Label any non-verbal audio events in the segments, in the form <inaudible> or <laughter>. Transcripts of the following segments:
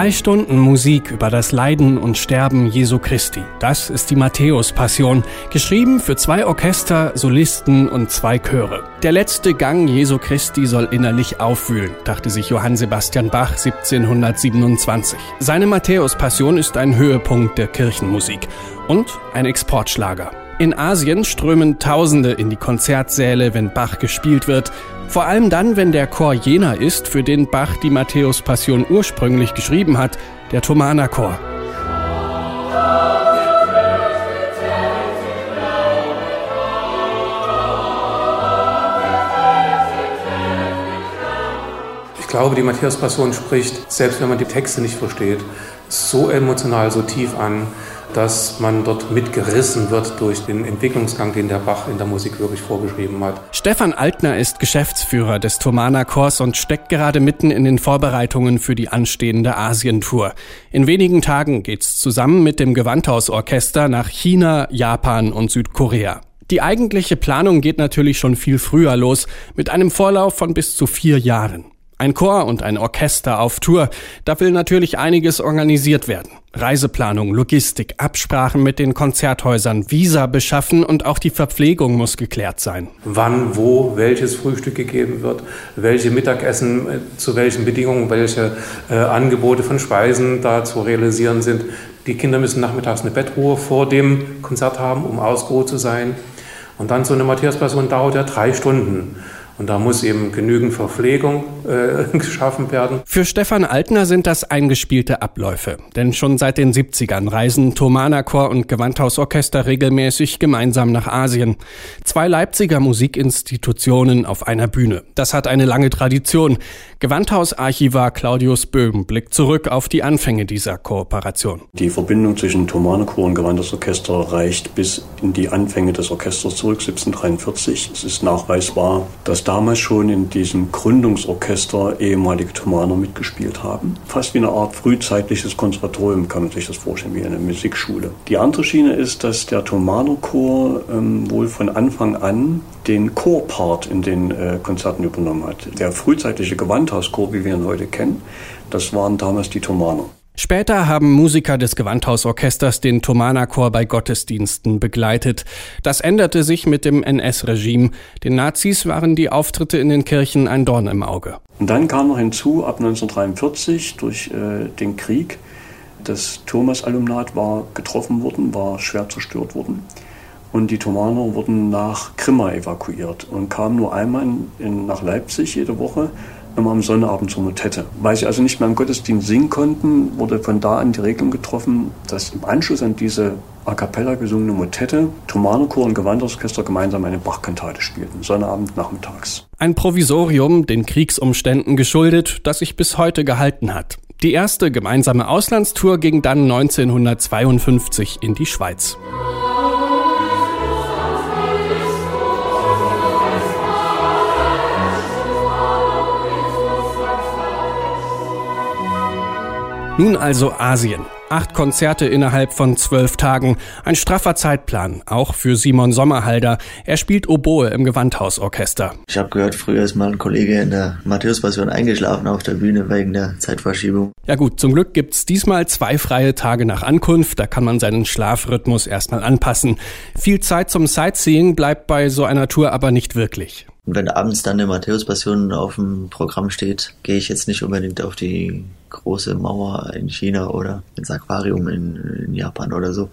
Drei Stunden Musik über das Leiden und Sterben Jesu Christi. Das ist die Matthäus-Passion, geschrieben für zwei Orchester, Solisten und zwei Chöre. Der letzte Gang Jesu Christi soll innerlich aufwühlen, dachte sich Johann Sebastian Bach 1727. Seine Matthäus-Passion ist ein Höhepunkt der Kirchenmusik und ein Exportschlager. In Asien strömen Tausende in die Konzertsäle, wenn Bach gespielt wird. Vor allem dann, wenn der Chor jener ist, für den Bach die Matthäus-Passion ursprünglich geschrieben hat, der Thomanerchor. Ich glaube, die Matthäus-Passion spricht, selbst wenn man die Texte nicht versteht, so emotional, so tief an, dass man dort mitgerissen wird durch den Entwicklungsgang, den der Bach in der Musik wirklich vorgeschrieben hat. Stefan Altner ist Geschäftsführer des Thomaner Chors und steckt gerade mitten in den Vorbereitungen für die anstehende Asientour. In wenigen Tagen geht's zusammen mit dem Gewandhausorchester nach China, Japan und Südkorea. Die eigentliche Planung geht natürlich schon viel früher los, mit einem Vorlauf von bis zu vier Jahren. Ein Chor und ein Orchester auf Tour, da will natürlich einiges organisiert werden. Reiseplanung, Logistik, Absprachen mit den Konzerthäusern, Visa beschaffen und auch die Verpflegung muss geklärt sein. Wann, wo, welches Frühstück gegeben wird, welche Mittagessen, äh, zu welchen Bedingungen, welche äh, Angebote von Speisen da zu realisieren sind. Die Kinder müssen nachmittags eine Bettruhe vor dem Konzert haben, um ausgeruht zu sein. Und dann so eine Matthias-Passion dauert ja drei Stunden. Und da muss eben genügend Verpflegung äh, <laughs> geschaffen werden. Für Stefan Altner sind das eingespielte Abläufe. Denn schon seit den 70ern reisen Thomaner Chor und Gewandhausorchester regelmäßig gemeinsam nach Asien. Zwei Leipziger Musikinstitutionen auf einer Bühne. Das hat eine lange Tradition. Gewandhausarchivar Claudius Böhm blickt zurück auf die Anfänge dieser Kooperation. Die Verbindung zwischen Thomaner Chor und Gewandhausorchester reicht bis in die Anfänge des Orchesters zurück, 1743. Es ist nachweisbar, dass damals schon in diesem Gründungsorchester ehemalige Thomaner mitgespielt haben. Fast wie eine Art frühzeitliches Konservatorium kann man sich das vorstellen, wie eine Musikschule. Die andere Schiene ist, dass der Thomaner Chor ähm, wohl von Anfang an den Chorpart in den äh, Konzerten übernommen hat. Der frühzeitliche Gewandhauschor, wie wir ihn heute kennen, das waren damals die Thomaner. Später haben Musiker des Gewandhausorchesters den Thomanerchor bei Gottesdiensten begleitet. Das änderte sich mit dem NS-Regime. Den Nazis waren die Auftritte in den Kirchen ein Dorn im Auge. Und dann kam noch hinzu, ab 1943 durch äh, den Krieg, das Thomas-Alumnat war getroffen worden, war schwer zerstört worden. Und die Thomaner wurden nach Krimma evakuiert und kamen nur einmal in, in, nach Leipzig jede Woche immer am Sonnabend zur Motette. Weil sie also nicht mehr im Gottesdienst singen konnten, wurde von da an die Regelung getroffen, dass im Anschluss an diese a cappella gesungene Motette Thomanerchor und Gewandorchester gemeinsam eine Bachkantate spielten, Sonnabend nachmittags. Ein Provisorium, den Kriegsumständen geschuldet, das sich bis heute gehalten hat. Die erste gemeinsame Auslandstour ging dann 1952 in die Schweiz. Nun also Asien. Acht Konzerte innerhalb von zwölf Tagen. Ein straffer Zeitplan, auch für Simon Sommerhalder. Er spielt Oboe im Gewandhausorchester. Ich habe gehört, früher ist mal ein Kollege in der Matthäus-Passion eingeschlafen auf der Bühne wegen der Zeitverschiebung. Ja gut, zum Glück gibt's diesmal zwei freie Tage nach Ankunft. Da kann man seinen Schlafrhythmus erstmal anpassen. Viel Zeit zum Sightseeing bleibt bei so einer Tour aber nicht wirklich. Und wenn abends dann eine Matthäus-Passion auf dem Programm steht, gehe ich jetzt nicht unbedingt auf die große Mauer in China oder ins Aquarium in, in Japan oder so,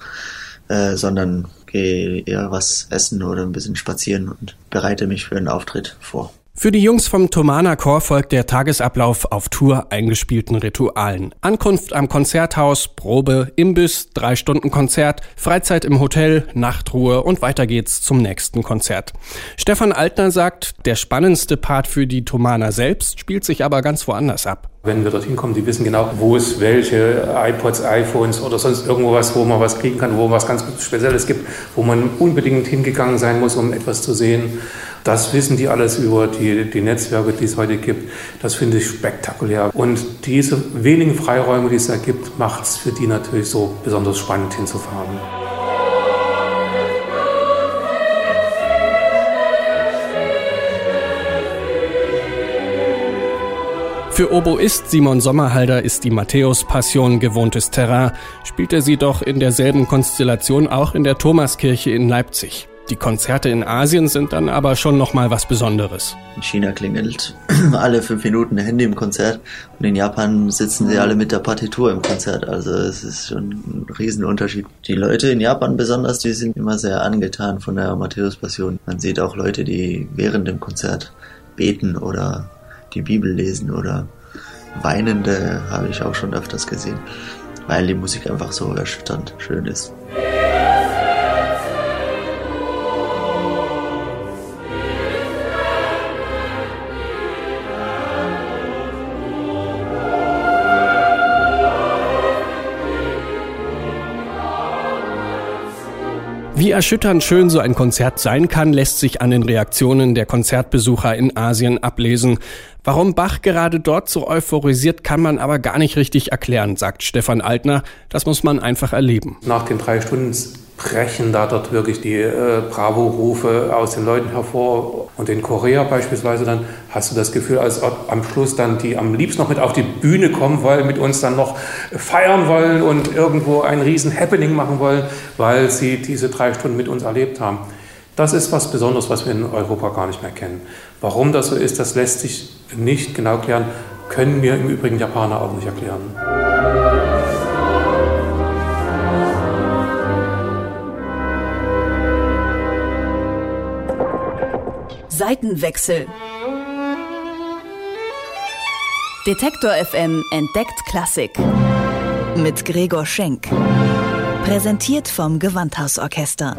äh, sondern gehe eher was essen oder ein bisschen spazieren und bereite mich für einen Auftritt vor. Für die Jungs vom Tomana Chor folgt der Tagesablauf auf Tour eingespielten Ritualen. Ankunft am Konzerthaus, Probe, Imbiss, drei Stunden Konzert, Freizeit im Hotel, Nachtruhe und weiter geht's zum nächsten Konzert. Stefan Altner sagt, der spannendste Part für die Tomana selbst spielt sich aber ganz woanders ab. Wenn wir dorthin kommen, die wissen genau, wo es welche iPods, iPhones oder sonst irgendwo was, wo man was kriegen kann, wo was ganz Spezielles gibt, wo man unbedingt hingegangen sein muss, um etwas zu sehen. Das wissen die alles über die, die Netzwerke, die es heute gibt. Das finde ich spektakulär. Und diese wenigen Freiräume, die es da gibt, macht es für die natürlich so besonders spannend hinzufahren. Für Oboist Simon Sommerhalder ist die Matthäus-Passion gewohntes Terrain, spielt er sie doch in derselben Konstellation auch in der Thomaskirche in Leipzig. Die Konzerte in Asien sind dann aber schon nochmal was Besonderes. In China klingelt <clears throat> alle fünf Minuten ein Handy im Konzert und in Japan sitzen sie alle mit der Partitur im Konzert. Also es ist schon ein Riesenunterschied. Die Leute in Japan besonders, die sind immer sehr angetan von der Matthäus-Passion. Man sieht auch Leute, die während dem Konzert beten oder die Bibel lesen oder Weinende habe ich auch schon öfters gesehen, weil die Musik einfach so erschütternd schön ist. Wie erschütternd schön so ein Konzert sein kann, lässt sich an den Reaktionen der Konzertbesucher in Asien ablesen. Warum Bach gerade dort so euphorisiert, kann man aber gar nicht richtig erklären, sagt Stefan Altner. Das muss man einfach erleben. Nach den drei Stunden brechen da dort wirklich die äh, Bravo-Rufe aus den Leuten hervor. Und in Korea beispielsweise dann hast du das Gefühl, als ob am Schluss dann die am liebsten noch mit auf die Bühne kommen wollen, mit uns dann noch feiern wollen und irgendwo ein riesen Happening machen wollen, weil sie diese drei Stunden mit uns erlebt haben. Das ist was Besonderes, was wir in Europa gar nicht mehr kennen. Warum das so ist, das lässt sich nicht genau klären, können mir im Übrigen Japaner auch nicht erklären. Seitenwechsel. Detektor FM entdeckt Klassik. Mit Gregor Schenk. Präsentiert vom Gewandhausorchester.